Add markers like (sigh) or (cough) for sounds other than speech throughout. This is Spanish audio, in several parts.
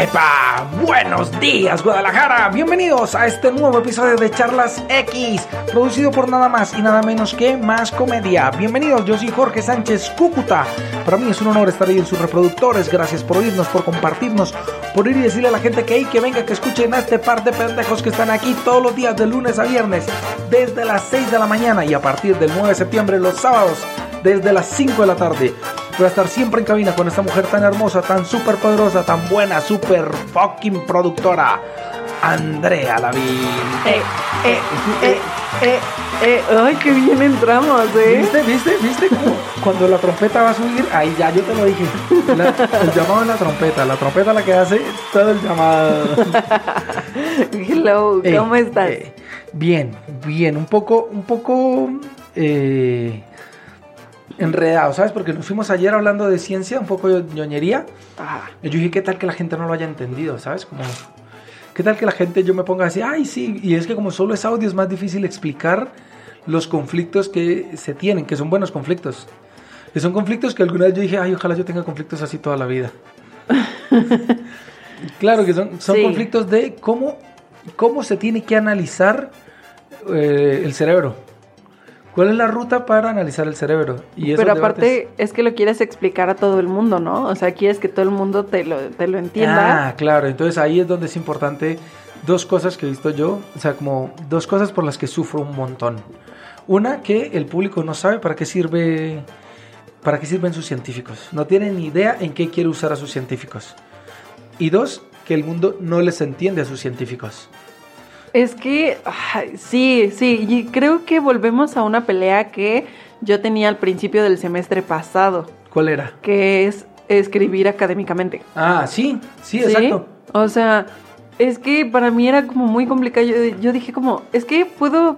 ¡Epa! Buenos días, Guadalajara. Bienvenidos a este nuevo episodio de Charlas X, producido por nada más y nada menos que Más Comedia. Bienvenidos, yo soy Jorge Sánchez Cúcuta. Para mí es un honor estar ahí en sus reproductores. Gracias por oírnos, por compartirnos, por ir y decirle a la gente que hay que venga, que escuchen a este par de pendejos que están aquí todos los días de lunes a viernes, desde las 6 de la mañana y a partir del 9 de septiembre, los sábados, desde las 5 de la tarde. Voy a estar siempre en cabina con esta mujer tan hermosa, tan súper poderosa, tan buena, súper fucking productora. Andrea Lavín. Eh, eh, eh, eh, eh. Ay, qué bien entramos, ¿eh? ¿Viste? ¿Viste? ¿Viste? Como cuando la trompeta va a subir, ahí ya yo te lo dije. La- el llamado es la trompeta. La trompeta la que hace todo el llamado. (laughs) Hello, Eh, ¿cómo estás? eh, bien, bien. Un poco, un poco eh, enredado, ¿sabes? Porque nos fuimos ayer hablando de ciencia, un poco de ñoñería. Ah, Y Yo dije, ¿qué tal que la gente no lo haya entendido, ¿sabes? Como, ¿qué tal que la gente yo me ponga así, ay, sí? Y es que como solo es audio es más difícil explicar los conflictos que se tienen, que son buenos conflictos. Que son conflictos que alguna vez yo dije, ay, ojalá yo tenga conflictos así toda la vida. (laughs) claro que son, son Sí. conflictos de cómo, cómo se tiene que analizar eh, el cerebro. ¿Cuál es la ruta para analizar el cerebro? Y pero debates- aparte es que lo quieres explicar a todo el mundo, ¿no? O sea, quieres que todo el mundo te lo, te lo entienda. Ah, claro. Entonces ahí es donde es importante dos cosas que he visto yo. O sea, como dos cosas por las que sufro un montón. Una, que el público no sabe para qué sirve. ¿Para qué sirven sus científicos? No tienen ni idea en qué quiere usar a sus científicos. Y dos, que el mundo no les entiende a sus científicos. Es que, ay, sí, sí, y creo que volvemos a una pelea que yo tenía al principio del semestre pasado, ¿Cuál era? que es escribir académicamente. Ah, sí, sí, ¿Sí? exacto. O sea, es que para mí era como muy complicado. Yo, yo dije como, es que puedo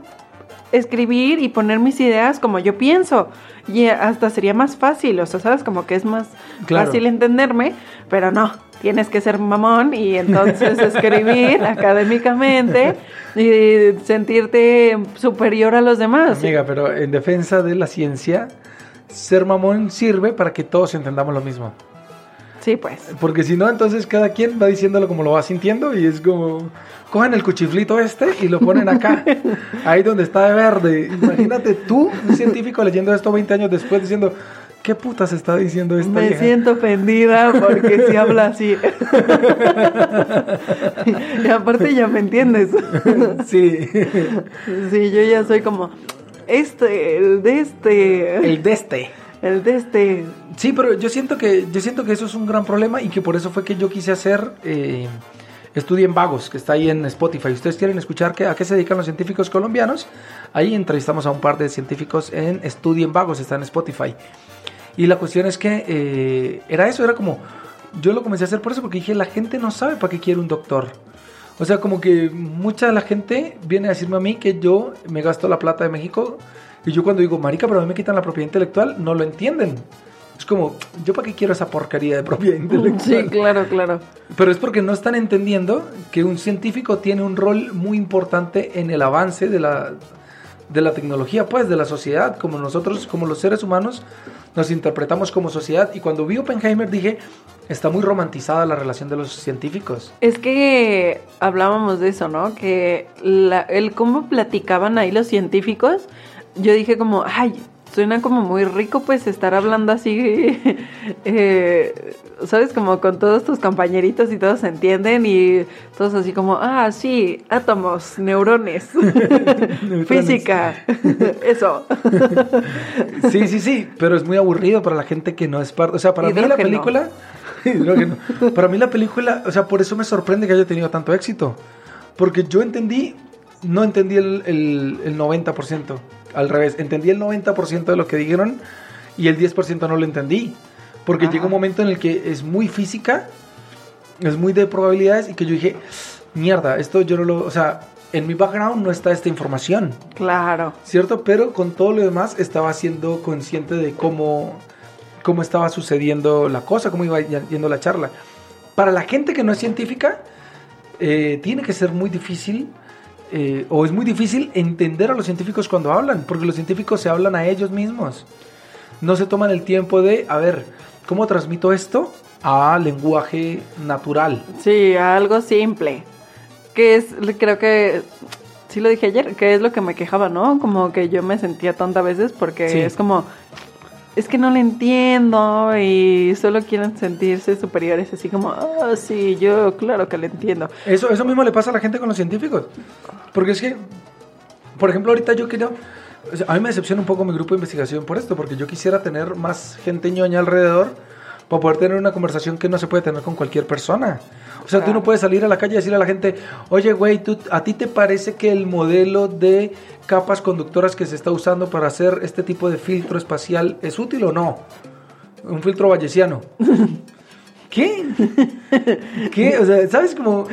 escribir y poner mis ideas como yo pienso. Y hasta sería más fácil, o sea, ¿sabes? Como que es más Claro. fácil entenderme, pero no, tienes que ser mamón y entonces escribir (laughs) académicamente y sentirte superior a los demás. Amiga, pero en defensa de la ciencia, ser mamón sirve para que todos entendamos lo mismo. Sí, pues. Porque si no, entonces cada quien va diciéndolo como lo va sintiendo y es como, cogen el cuchiflito este y lo ponen acá, (laughs) ahí donde está de verde. Imagínate tú, un científico leyendo esto 20 años después diciendo, ¿qué putas está diciendo esta Me vieja?". siento ofendida porque si habla así. y aparte ya me entiendes. Sí, Sí, yo ya soy como este, el de este, el de este. el de este. Sí, pero yo siento que yo siento que eso es un gran problema y que por eso fue que yo quise hacer eh, Estudien Vagos, que está ahí en Spotify. Ustedes quieren escuchar qué- a qué se dedican los científicos colombianos. Ahí entrevistamos a un par de científicos en Estudien Vagos, está en Spotify. Y la cuestión es que eh, era eso, era como yo lo comencé a hacer por eso porque dije la gente no sabe para qué quiere un doctor. O sea, como que mucha de la gente viene a decirme a mí que yo me gasto la plata de México y yo cuando digo, marica, pero a mí me quitan la propiedad intelectual, no lo entienden. Es como, ¿yo para qué quiero esa porquería de propiedad (laughs) intelectual? Sí, claro, claro. Pero es porque no están entendiendo que un científico tiene un rol muy importante en el avance de la, de la tecnología, pues, de la sociedad, como nosotros, como los seres humanos, nos interpretamos como sociedad. Y cuando vi Oppenheimer dije, está muy romantizada la relación de los científicos. Es que hablábamos de eso, ¿no? Que la- el cómo platicaban ahí los científicos, yo dije como, ay, suena como muy rico pues estar hablando así, (laughs) eh, ¿sabes? Como con todos tus compañeritos y todos se entienden y todos así como, ah, sí, átomos, neurones, (laughs) física, (laughs) eso. Sí, sí, sí, pero es muy aburrido para la gente que no es parte. O sea, para mí la película. Hidrógeno. Para mí la película, o sea, por eso me sorprende que haya tenido tanto éxito. Porque yo entendí, no entendí el, el, el 90%. Al revés, entendí el 90% de lo que dijeron y el 10% no lo entendí. Porque Ajá. llega un momento en el que es muy física, es muy de probabilidades y que yo dije, mierda, esto yo no lo, o sea, en mi background no está esta información, Claro. ¿cierto? Pero con todo lo demás estaba siendo consciente de cómo, cómo estaba sucediendo la cosa, cómo iba yendo la charla. Para la gente que no es científica, eh, tiene que ser muy difícil, eh, o es muy difícil entender a los científicos cuando hablan, porque los científicos se hablan a ellos mismos. No se toman el tiempo de, a ver, ¿cómo transmito esto a lenguaje natural? Sí, algo simple. Que es, creo que, sí lo dije ayer, que es lo que me quejaba, ¿no? Como que yo me sentía tonta a veces porque Sí. es como, es que no le entiendo y solo quieren sentirse superiores, así como, ah, sí, yo claro que le entiendo. Eso, eso mismo le pasa a la gente con los científicos. Porque es que, por ejemplo, ahorita yo o sea, a mí me decepciona un poco mi grupo de investigación por esto, porque yo quisiera tener más gente ñoña alrededor para poder tener una conversación que no se puede tener con cualquier persona. O sea, tú Claro. no puedes salir a la calle y decirle a la gente, oye, güey, ¿tú, ¿a ti te parece que el modelo de capas conductoras que se está usando para hacer este tipo de filtro espacial es útil o no? Un filtro bayesiano. (laughs) ¿Qué? ¿Qué? O sea, ¿sabes cómo?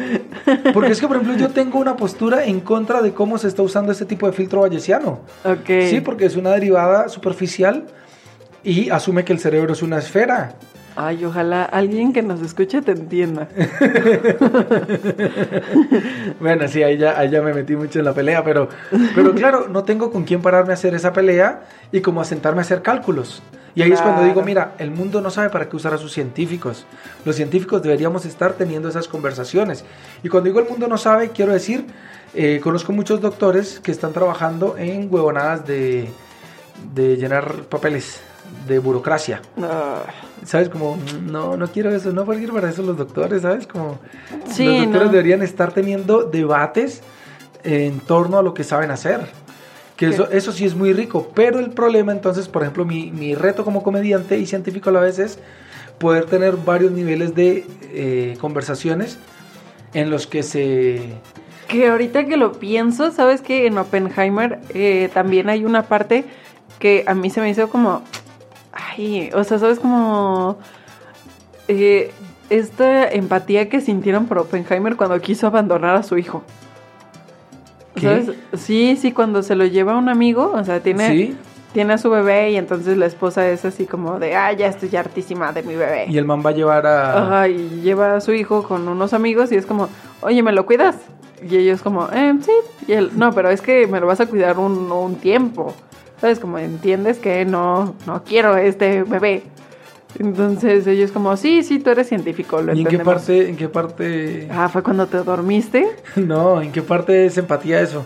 Porque es que, por ejemplo, yo tengo una postura en contra de cómo se está usando este tipo de filtro bayesiano. Ok. Sí, porque es una derivada superficial y asume que el cerebro es una esfera. Ay, ojalá alguien que nos escuche te entienda. (laughs) Bueno, sí, ahí ya, ahí ya me metí mucho en la pelea, pero, pero claro, no tengo con quién pararme a hacer esa pelea y como a sentarme a hacer cálculos. Y ahí es cuando digo, mira, el mundo no sabe para qué usar a sus científicos. Los científicos deberíamos estar teniendo esas conversaciones. Y cuando digo el mundo no sabe, quiero decir, eh, conozco muchos doctores que están trabajando en huevonadas de, de llenar papeles, de burocracia. Ah, ¿Sabes? Como, no, no quiero eso, no porque para eso los doctores, ¿sabes? Como Sí, los doctores no. deberían estar teniendo debates en torno a lo que saben hacer. Que eso, eso sí es muy rico, pero el problema entonces, por ejemplo, mi, mi reto como comediante y científico a la vez es poder tener varios niveles de eh, conversaciones en los que se... Que ahorita que lo pienso, sabes que en Oppenheimer eh, también hay una parte que a mí se me hizo como, ay, o sea, sabes como eh, esta empatía que sintieron por Oppenheimer cuando quiso abandonar a su hijo. ¿Sabes? Sí, sí, cuando se lo lleva un amigo, o sea, tiene, ¿Sí? tiene a su bebé y entonces la esposa es así como de, ah, ya estoy hartísima de mi bebé. Y el man va a llevar a... Ajá, y lleva a su hijo con unos amigos y es como, oye, ¿me lo cuidas? Y ellos como, eh, sí. Y él, no, pero es que me lo vas a cuidar un, un tiempo. ¿Sabes? Como entiendes que no, no quiero este bebé. Entonces ellos como, sí, sí, tú eres científico, lo ¿Y en qué entendemos". parte, en qué parte... Ah, fue cuando te dormiste. (laughs) No, ¿en qué parte es empatía eso?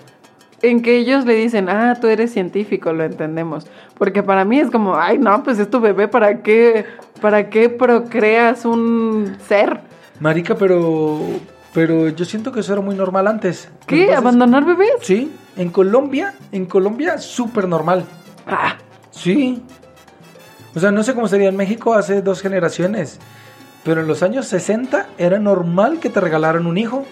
En que ellos le dicen, ah, tú eres científico, lo entendemos. Porque para mí es como, ay, no, pues es tu bebé, ¿para qué, para qué procreas un ser? Marica, pero... Pero yo siento que eso era muy normal antes. ¿Qué? Entonces- ¿Abandonar bebés? Sí, en Colombia, en Colombia súper normal. Ah, Sí. O sea, no sé cómo sería en México hace dos generaciones, pero en los años 60 era normal que te regalaran un hijo.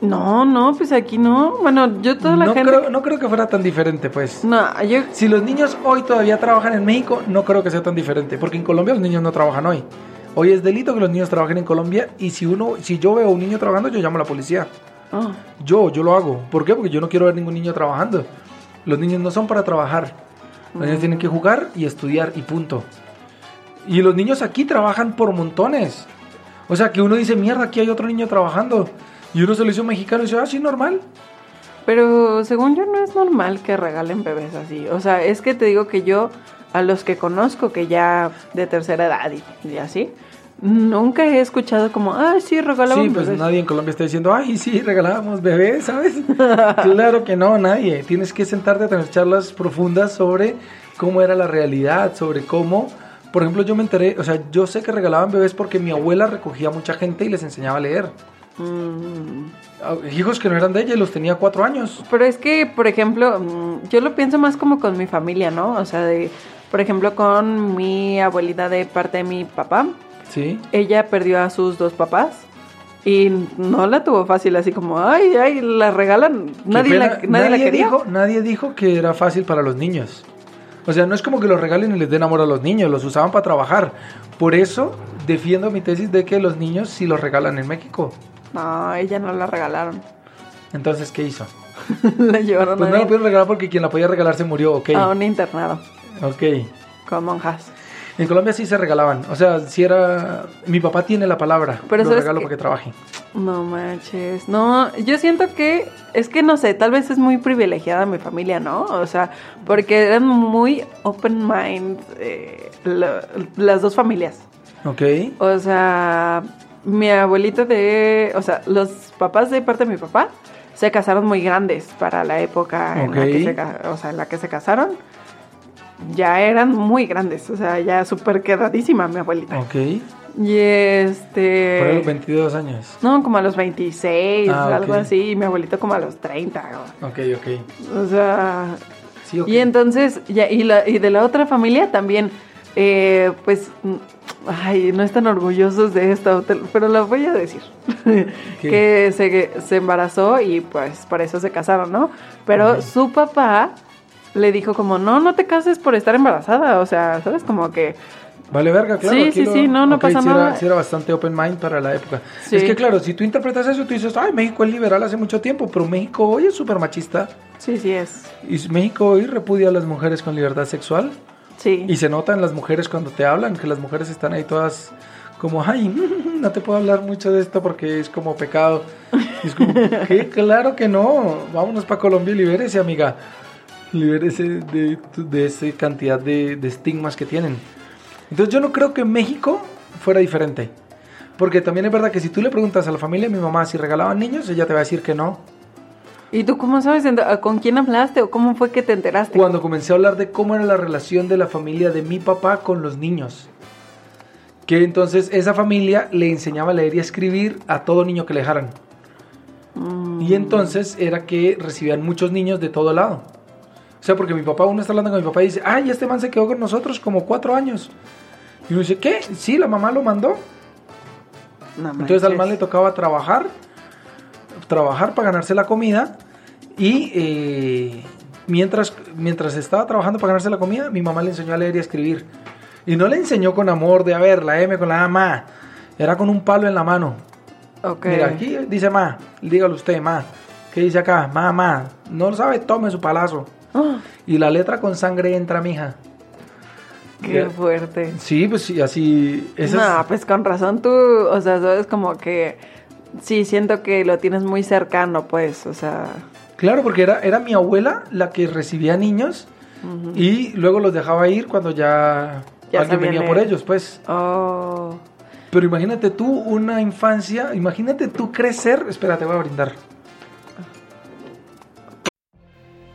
no, no, pues aquí no. Bueno, yo toda la No gente... creo, no creo que fuera tan diferente, pues. No, yo... Si los niños hoy todavía trabajan en México, no creo que sea tan diferente, porque en Colombia los niños no trabajan hoy. Hoy es delito que los niños trabajen en Colombia y si uno, si yo veo a un niño trabajando, yo llamo a la policía. Oh, Yo, yo lo hago. ¿Por qué? Porque yo no quiero ver ningún niño trabajando. Los niños no son para trabajar. Los niños tienen que jugar y estudiar y punto. Y los niños aquí trabajan por montones. O sea, que uno dice, mierda, aquí hay otro niño trabajando. Y uno se lo hizo mexicano y dice, ah, sí, normal. Pero según yo no es normal que regalen bebés así. O sea, es que te digo que yo, a los que conozco que ya de tercera edad y, y así, nunca he escuchado como, ah, sí, regalaban Sí, pues bebés. nadie en Colombia está diciendo, ay, sí, regalábamos bebés, ¿sabes? (laughs) claro que no, nadie. Tienes que sentarte a tener charlas profundas sobre cómo era la realidad, sobre cómo, por ejemplo, yo me enteré, o sea, yo sé que regalaban bebés porque mi abuela recogía a mucha gente y les enseñaba a leer. Mm, Hijos que no eran de ella y los tenía cuatro años. Pero es que, por ejemplo, mm, yo lo pienso más como con mi familia, ¿no? O sea, de, por ejemplo, con mi abuelita de parte de mi papá. Sí. Ella perdió a sus dos papás y no la tuvo fácil, así como, ay, ay, la regalan. La, nadie la quería. Dijo, nadie dijo que era fácil para los niños. O sea, no es como que los regalen y les den amor a los niños, los usaban para trabajar. Por eso defiendo mi tesis de que los niños sí los regalan en México. No, ella no la regalaron. (laughs) Entonces, ¿qué hizo? la llevaron Pues a, no la pudieron regalar porque quien la podía regalar se murió, ok. a un internado Ok. con monjas. En Colombia sí se regalaban. O sea, si era. Mi papá tiene la palabra. Pero lo ¿sabes regalo para que trabaje. No manches. No, yo siento que es que no sé, tal vez es muy privilegiada mi familia, ¿no? O sea, porque eran muy open mind eh, la- las dos familias. Ok. O sea, mi abuelito de, o sea, los papás de parte de mi papá se casaron muy grandes para la época en la que se, o sea, en la que se casaron. Ya eran muy grandes, o sea, ya súper quedadísima mi abuelita. Ok. Y este... Por los 22 años. No, como a los 26, Ah, algo así, y mi abuelito como a los 30. Ok, ok. O, sea, Sí, ok. y entonces, ya, y, la, y de la otra familia también, eh, pues, ay, no están orgullosos de esto, pero lo voy a decir. (laughs) que se, se embarazó y pues por eso se casaron, ¿no? Pero su papá le dijo como, no, no te cases por estar embarazada, o sea, ¿sabes? Como que... Vale, verga, claro. Sí, sí, lo- sí, no, no ok, pasa sí nada. Era, sí era bastante open mind para la época. Sí. Es que, claro, si tú interpretas eso, tú dices, ay, México es liberal hace mucho tiempo, pero México hoy es súper machista. Sí, sí es. Y México hoy repudia a las mujeres con libertad sexual. Sí. Y se nota en las mujeres cuando te hablan, que las mujeres están ahí todas como, ay, (laughs) no te puedo hablar mucho de esto porque es como pecado. Y es como, (laughs) ¿qué? Claro que no. Vámonos para Colombia y libérese, amiga. Libérese de, de esa cantidad de, de estigmas que tienen. Entonces yo no creo que México fuera diferente. Porque también es verdad que si tú le preguntas a la familia de mi mamá si regalaban niños, ella te va a decir que no. ¿Y tú cómo sabes ent- con quién hablaste o cómo fue que te enteraste? Cuando comencé a hablar de cómo era la relación de la familia de mi papá con los niños. Que entonces esa familia le enseñaba a leer y a escribir a todo niño que le dejaran. Mm, Y entonces era que recibían muchos niños de todo lado. O sea, porque mi papá, uno está hablando con mi papá y dice, ay, este man se quedó con nosotros como cuatro años. Y uno dice, ¿qué? Sí, la mamá lo mandó. no Entonces al man le tocaba trabajar, trabajar para ganarse la comida y eh, mientras, mientras estaba trabajando para ganarse la comida, mi mamá le enseñó a leer y a escribir. Y no le enseñó con amor de, a ver, la M con la A, ma. Era con un palo en la mano. Ok. Mira, aquí dice ma, dígalo usted, ma. ¿Qué dice acá? Ma, ma. No lo sabe, tome su palazo. (gasps) Y la letra con sangre entra, mija. qué fuerte. Sí, pues sí, así... esa es- No, pues con razón tú, o sea, sabes como que sí siento que lo tienes muy cercano, pues, o sea, Claro, porque era, era mi abuela la que recibía niños y luego los dejaba ir cuando ya, Ya alguien venía por ellos, pues. oh, Pero imagínate tú una infancia, imagínate tú crecer. Espérate, voy a brindar.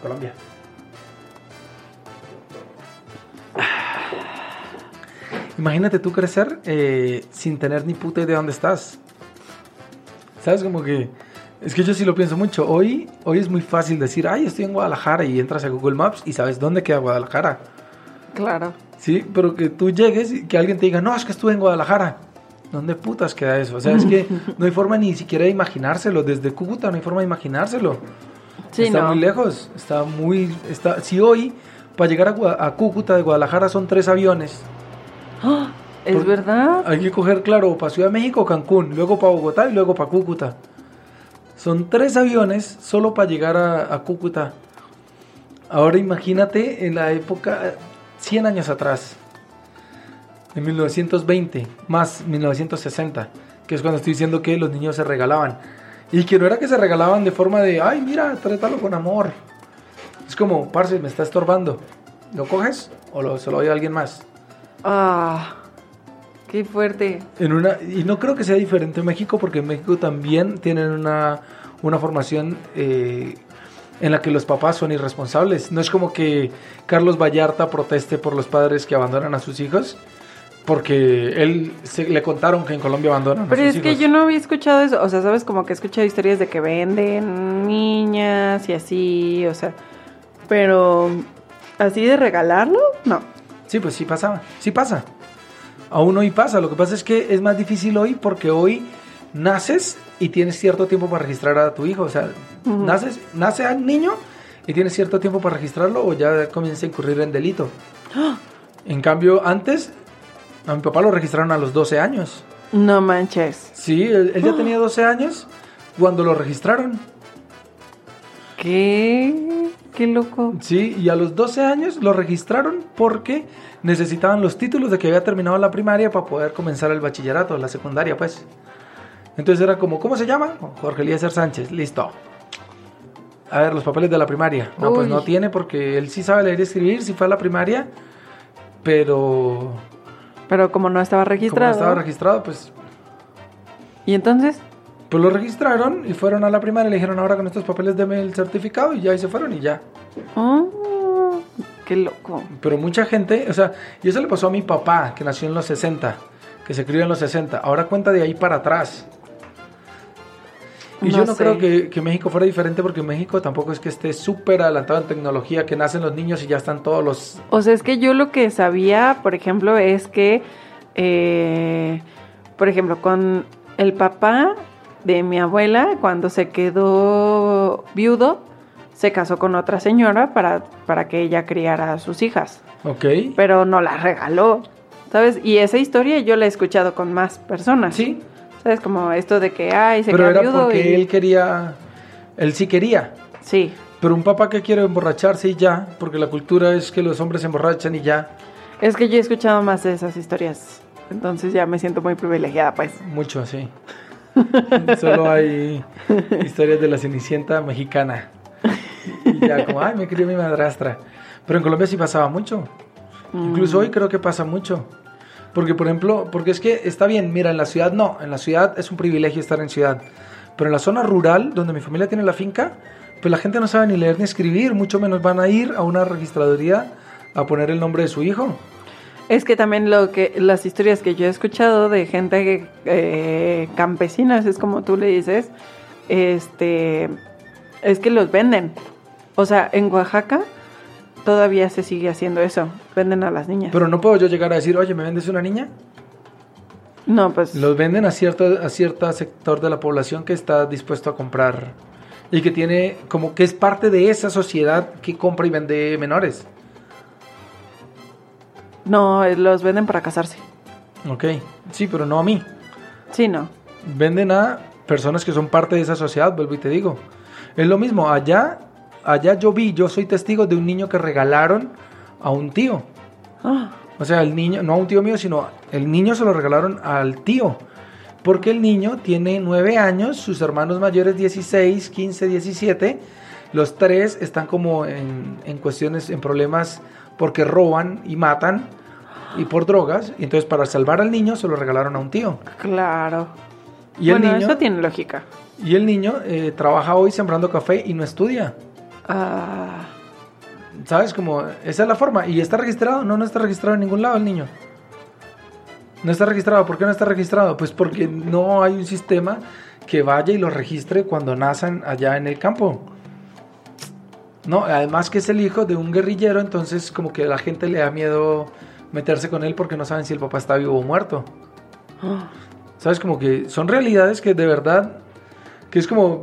Colombia. Imagínate tú crecer eh, sin tener ni puta idea de dónde estás. ¿Sabes? Como que... Es que yo sí lo pienso mucho. Hoy, hoy es muy fácil decir, ay, estoy en Guadalajara y entras a Google Maps y sabes dónde queda Guadalajara. Claro. Sí, pero que tú llegues y que alguien te diga, no, es que estuve en Guadalajara. ¿Dónde putas queda eso? O sea, es que (laughs) no hay forma ni siquiera de imaginárselo. Desde Cúcuta no hay forma de imaginárselo. Sí, está no. muy lejos. Está muy... Está, si hoy, para llegar a, Cúcuta de Guadalajara son tres aviones. ¡Ah! ¿Es Por- verdad? Hay que coger, claro, para Ciudad de México, Cancún, luego para Bogotá y luego para Cúcuta. Son tres aviones solo para llegar a, a Cúcuta. Ahora imagínate en la época, 100 años atrás, en 1920, más 1960, que es cuando estoy diciendo que los niños se regalaban. Y que no era que se regalaban de forma de, ay, mira, trátalo con amor. Es como, parce, me está estorbando. ¿Lo coges o lo, se lo doy a alguien más? Ah, qué fuerte. En una, y no creo que sea diferente en México, porque en México también tienen una, una formación eh, en la que los papás son irresponsables. No es como que Carlos Vallarta proteste por los padres que abandonan a sus hijos, porque él se, le contaron que en Colombia abandonan Pero a sus es que hijos. yo no había escuchado eso, o sea, sabes, como que he escuchado historias de que venden niñas y así, o sea, pero así de regalarlo, no. Sí, pues sí pasaba, sí pasa. Aún hoy pasa, lo que pasa es que es más difícil hoy porque hoy naces y tienes cierto tiempo para registrar a tu hijo, o sea, Ujú. naces, nace al niño y tienes cierto tiempo para registrarlo o ya comienza a incurrir en delito. En cambio, antes a mi papá lo registraron a los 12 años. No manches. Sí, él, él ya (gasps) tenía 12 años cuando lo registraron. ¿Qué? Qué loco. Sí, y a los 12 años lo registraron porque necesitaban los títulos de que había terminado la primaria para poder comenzar el bachillerato, la secundaria, pues. Entonces era como, ¿cómo se llama? Jorge Eliezer Sánchez, listo. A ver, los papeles de la primaria. No, pues no tiene porque él sí sabe leer y escribir, sí fue a la primaria, pero Pero como no estaba como no registrado. estaba registrado, pues, ¿Y entonces? pues lo registraron y fueron a la primaria y le dijeron, ahora con estos papeles deme el certificado y ya ahí se fueron y ya. Oh, qué loco. Pero mucha gente, o sea, y eso le pasó a mi papá, que nació en los 60, que se crió en los 60. Ahora cuenta de ahí para atrás. Y No yo no sé. creo que, que México fuera diferente porque México tampoco es que esté súper adelantado en tecnología, que nacen los niños y ya están todos los... O sea, es que yo lo que sabía, por ejemplo, es que, eh, por ejemplo, con el papá de mi abuela, cuando se quedó viudo, se casó con otra señora para, para que ella criara a sus hijas, Ok. pero no las regaló, ¿sabes? Y esa historia yo la he escuchado con más personas. Sí, ¿Sabes? Como esto de que, ay, se pero era porque y... él quería... Él sí quería. Sí, Pero un papá que quiere emborracharse y ya, porque la cultura es que los hombres se emborrachan y ya. es que yo he escuchado más de esas historias, entonces ya me siento muy privilegiada, pues. Mucho, sí. (laughs) Solo hay historias de la Cenicienta mexicana. Y ya como, ay, me crió mi madrastra. Pero en Colombia sí pasaba mucho. Incluso hoy creo que pasa mucho. Porque, por ejemplo, porque es que está bien, mira, en la ciudad no, en la ciudad es un privilegio estar en ciudad. Pero en la zona rural, donde mi familia tiene la finca, pues la gente no sabe ni leer ni escribir, mucho menos van a ir a una registraduría a poner el nombre de su hijo. Es que también lo que las historias que yo he escuchado de gente eh, campesinas, es como tú le dices, este, es que los venden. O sea, en Oaxaca todavía se sigue haciendo eso, venden a las niñas. Pero no puedo yo llegar a decir, oye, ¿me vendes una niña? no, pues Los venden a cierto, a cierto sector de la población que está dispuesto a comprar y que tiene como que es parte de esa sociedad que compra y vende menores. no, eh, los venden para casarse. Ok, sí, pero no a mí. Sí, no. Venden a personas que son parte de esa sociedad, vuelvo y te digo. Es lo mismo, allá, allá yo vi, yo soy testigo de un niño que regalaron a un tío. Ah, O sea, el niño, no a un tío mío, sino el niño se lo regalaron al tío. Porque el niño tiene nueve años, sus hermanos mayores 16, 15, 17. Los tres están como en, en cuestiones, en problemas porque roban y matan y por drogas. Y entonces para salvar al niño se lo regalaron a un tío. claro. Y el bueno, niño, eso tiene lógica. y el niño eh, trabaja hoy sembrando café y no estudia. Ah, ¿Sabes? Como esa es la forma. ¿Y está registrado? No, no está registrado en ningún lado el niño. No está registrado. ¿Por qué no está registrado? Pues porque no hay un sistema que vaya y lo registre cuando nacen allá en el campo. No, además que es el hijo de un guerrillero, entonces como que a la gente le da miedo meterse con él porque no saben si el papá está vivo o muerto. ¿Sabes? Como que son realidades que de verdad, que es como,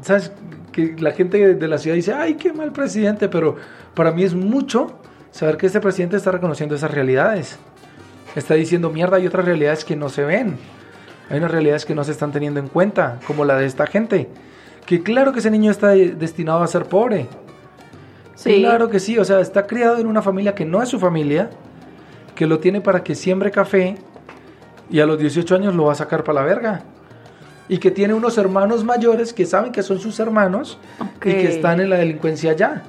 ¿sabes? Que la gente de la ciudad dice, ay, qué mal presidente, pero para mí es mucho saber que este presidente está reconociendo esas realidades. Está diciendo, mierda, hay otras realidades que no se ven. Hay unas realidades que no se están teniendo en cuenta, como la de esta gente. Que claro que ese niño está de- destinado a ser pobre. sí. Claro que sí, o sea, está criado en una familia que no es su familia, que lo tiene para que siembre café y a los 18 años lo va a sacar para la verga. Y que tiene unos hermanos mayores que saben que son sus hermanos y Ok. que están en la delincuencia ya.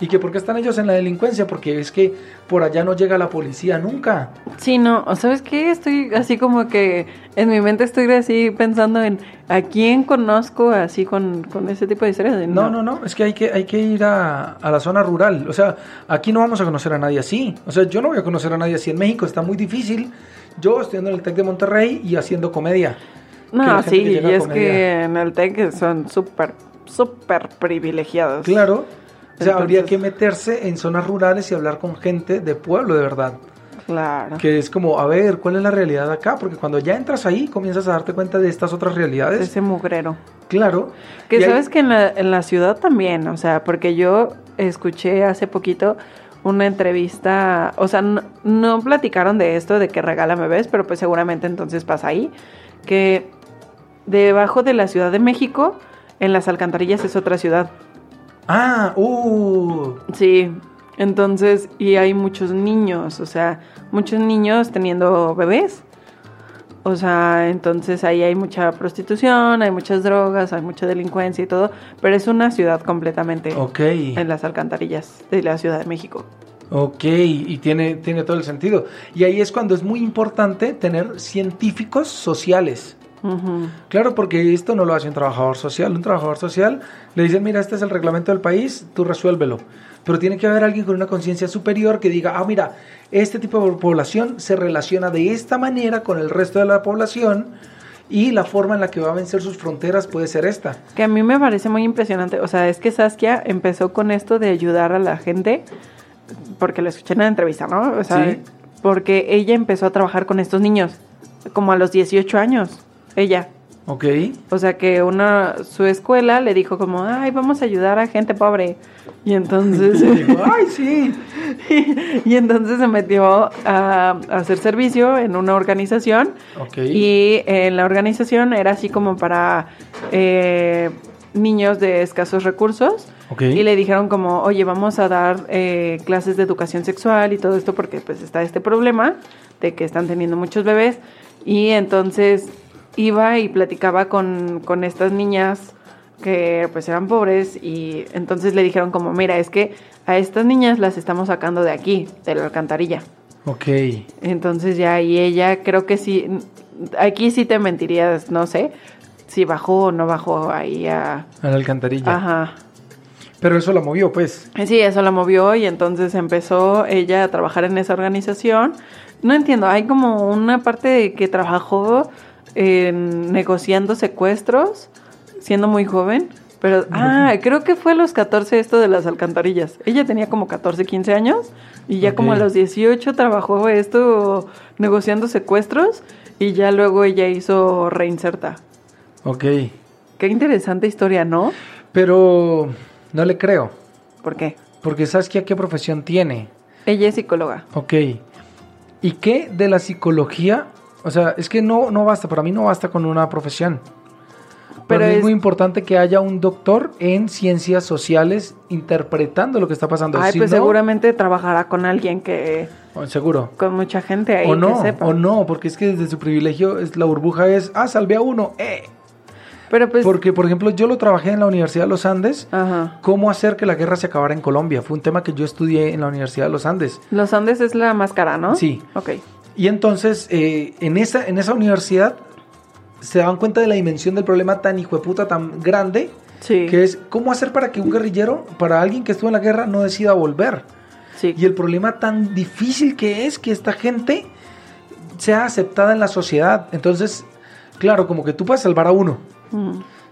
¿Y que por qué están ellos en la delincuencia? Porque es que por allá no llega la policía nunca. Sí, no, ¿sabes qué? Estoy así como que en mi mente estoy así pensando en a quién conozco así con, con ese tipo de historias. de No, no, no, es que hay que, hay que ir a, a la zona rural. O sea, aquí no vamos a conocer a nadie así. O sea, yo no voy a conocer a nadie así en México, está muy difícil. Yo estoy en el TEC de Monterrey y haciendo comedia. No, sí, y es que en el TEC son súper, súper privilegiados. Claro. O sea, habría que meterse en zonas rurales y hablar con gente de pueblo de verdad. Claro. Que es como, a ver, ¿cuál es la realidad acá? Porque cuando ya entras ahí, comienzas a darte cuenta de estas otras realidades. Ese mugrero. Claro. Que sabes que en la, en la ciudad también, o sea, porque yo escuché hace poquito una entrevista, o sea, no, no platicaron de esto, de que regalan bebés, pero pues seguramente entonces pasa ahí, que debajo de la Ciudad de México, en las alcantarillas es otra ciudad. Ah, uh. Sí, entonces, y hay muchos niños, o sea, muchos niños teniendo bebés. O sea, entonces ahí hay mucha prostitución, hay muchas drogas, hay mucha delincuencia y todo, pero es una ciudad completamente Ok. en las alcantarillas de la Ciudad de México. Ok, y tiene, tiene todo el sentido. Y ahí es cuando es muy importante tener científicos sociales. Claro, porque esto no lo hace un trabajador social. Un trabajador social le dicen, mira, este es el reglamento del país, tú resuélvelo. Pero tiene que haber alguien con una conciencia superior que diga, ah, mira, este tipo de población se relaciona de esta manera con el resto de la población y la forma en la que va a vencer sus fronteras puede ser esta. Que a mí me parece muy impresionante. O sea, es que Saskia empezó con esto de ayudar a la gente, porque lo escuché en la entrevista, ¿no? O sea, Sí. porque ella empezó a trabajar con estos niños, como a los 18 años, ella. Ok. O sea, que una, su escuela le dijo como, ay, vamos a ayudar a gente pobre. Y entonces... (laughs) Ay, sí. y entonces se metió a, a hacer servicio en una organización. Ok. Y en la organización era así como para eh, niños de escasos recursos. Ok. Y le dijeron como, oye, vamos a dar eh, clases de educación sexual y todo esto porque pues está este problema de que están teniendo muchos bebés. Y entonces iba y platicaba con, con estas niñas que pues eran pobres y entonces le dijeron como, mira, es que a estas niñas las estamos sacando de aquí, de la alcantarilla. Ok. Entonces ya, y ella creo que sí, aquí sí te mentirías, no sé, si bajó o no bajó ahí a... A la alcantarilla. Ajá. Pero eso la movió, pues. Sí, eso la movió y entonces empezó ella a trabajar en esa organización. No entiendo, hay como una parte de que trabajó negociando secuestros, siendo muy joven. Pero, ah, creo que fue a los 14 esto de las alcantarillas. Ella tenía como 14, 15 años y ya como a los 18 trabajó esto negociando secuestros y ya luego ella hizo reinserta. Ok. Qué interesante historia, ¿no? Pero no le creo. ¿Por qué? Porque Saskia, ¿qué profesión tiene? Ella es psicóloga. Ok. ¿Y qué de la psicología? O sea, es que no, no basta, para mí no basta con una profesión. Pero es, es- muy importante que haya un doctor en ciencias sociales interpretando lo que está pasando. Ay, Si pues no- seguramente trabajará con alguien que, oh, Seguro. con mucha gente ahí O no, que sepa. o no, porque es que desde su privilegio es, la burbuja es, ah, salvé a uno, eh. Pero pues, Porque, por ejemplo, yo lo trabajé en la Universidad de los Andes. ajá. ¿Cómo hacer que la guerra se acabara en Colombia? Fue un tema que yo estudié en la Universidad de los Andes. Los Andes es la más cara, ¿no? Sí. Ok. Y entonces, eh, en, esa, en esa universidad se daban cuenta de la dimensión del problema tan hijo de puta, tan grande, Sí. que es cómo hacer para que un guerrillero, para alguien que estuvo en la guerra, no decida volver. sí. Y el problema tan difícil que es que esta gente sea aceptada en la sociedad. Entonces, claro, como que tú puedes salvar a uno.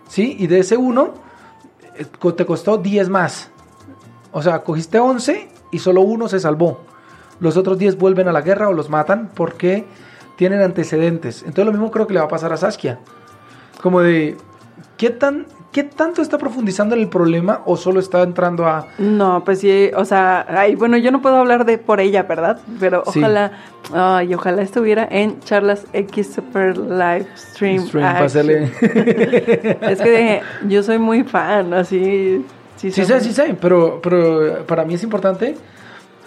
¿sí? Y de ese uno eh, te costó 10 más. O sea, cogiste 11 y solo uno se salvó. Los otros 10 vuelven a la guerra o los matan porque tienen antecedentes. Entonces lo mismo creo que le va a pasar a Saskia. Como de, ¿qué, tan, ¿qué tanto está profundizando en el problema o solo está entrando a... No, pues sí, o sea, ay, bueno, yo no puedo hablar de por ella, ¿verdad? Pero Sí. ojalá, ay, ojalá estuviera en Charlas X Super Live Stream. Stream, (laughs) es que yo soy muy fan, así. Sí, Sí sí sé, pero, pero para mí es importante,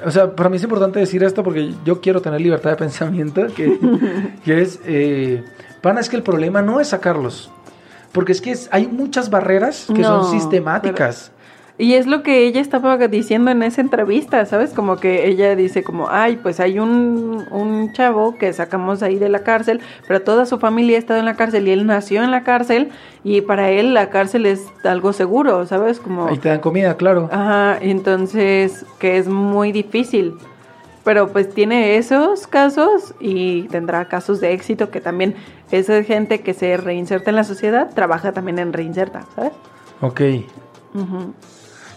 o sea, para mí es importante decir esto porque yo quiero tener libertad de pensamiento, que, (laughs) que es, eh, pana, es que el problema no es sacarlos, porque es que es- hay muchas barreras que No, son sistemáticas. Y es lo que ella estaba diciendo en esa entrevista, ¿sabes? Como que ella dice como, ay, pues hay un, un chavo que sacamos ahí de la cárcel, pero toda su familia ha estado en la cárcel y él nació en la cárcel y para él la cárcel es algo seguro, ¿sabes? Como... Ahí te dan comida, claro. Ajá, entonces que es muy difícil. Pero pues tiene esos casos y tendrá casos de éxito que también esa gente que se reinserta en la sociedad trabaja también en reinserta, ¿sabes? Ok.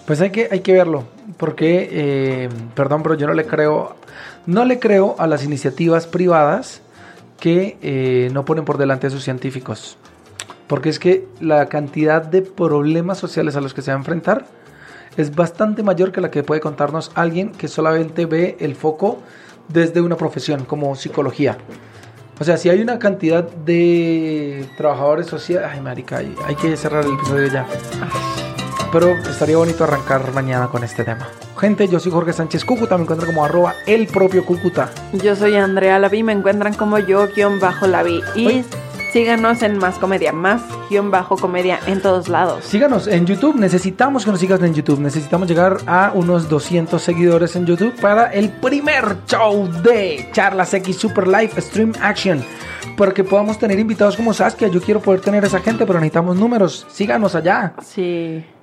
Pues hay que, hay que verlo, porque, eh, perdón, pero yo no le creo, no le creo a las iniciativas privadas que eh, no ponen por delante a sus científicos. Porque es que la cantidad de problemas sociales a los que se va a enfrentar es bastante mayor que la que puede contarnos alguien que solamente ve el foco desde una profesión como psicología. O sea, si hay una cantidad de trabajadores sociales... Ay, marica, hay, hay que cerrar el episodio ya. Pero estaría bonito arrancar mañana con este tema. Gente, yo soy Jorge Sánchez Cúcuta, me encuentran como arroba el propio Cúcuta. Yo soy Andrea Lavi, me encuentran como yo, guion bajo Lavi. Y síganos en Más Comedia, más guion bajo comedia en todos lados. Síganos en YouTube, necesitamos que nos sigas en YouTube. Necesitamos llegar a unos 200 seguidores en YouTube para el primer show de Charlas X Super Live Stream Action. Para que podamos tener invitados como Saskia. Yo quiero poder tener esa gente, pero necesitamos números. Síganos allá. Sí,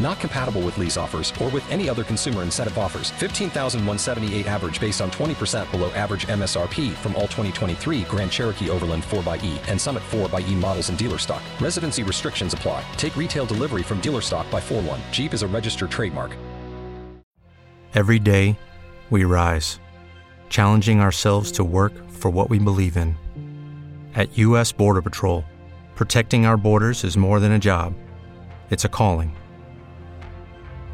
Not compatible with lease offers or with any other consumer incentive offers. 15,178 average based on 20% below average MSRP from all 2023 Grand Cherokee Overland 4xE and Summit 4xE models in dealer stock. Residency restrictions apply. Take retail delivery from dealer stock by 4 1. Jeep is a registered trademark. Every day, we rise, challenging ourselves to work for what we believe in. At U.S. Border Patrol, protecting our borders is more than a job, it's a calling.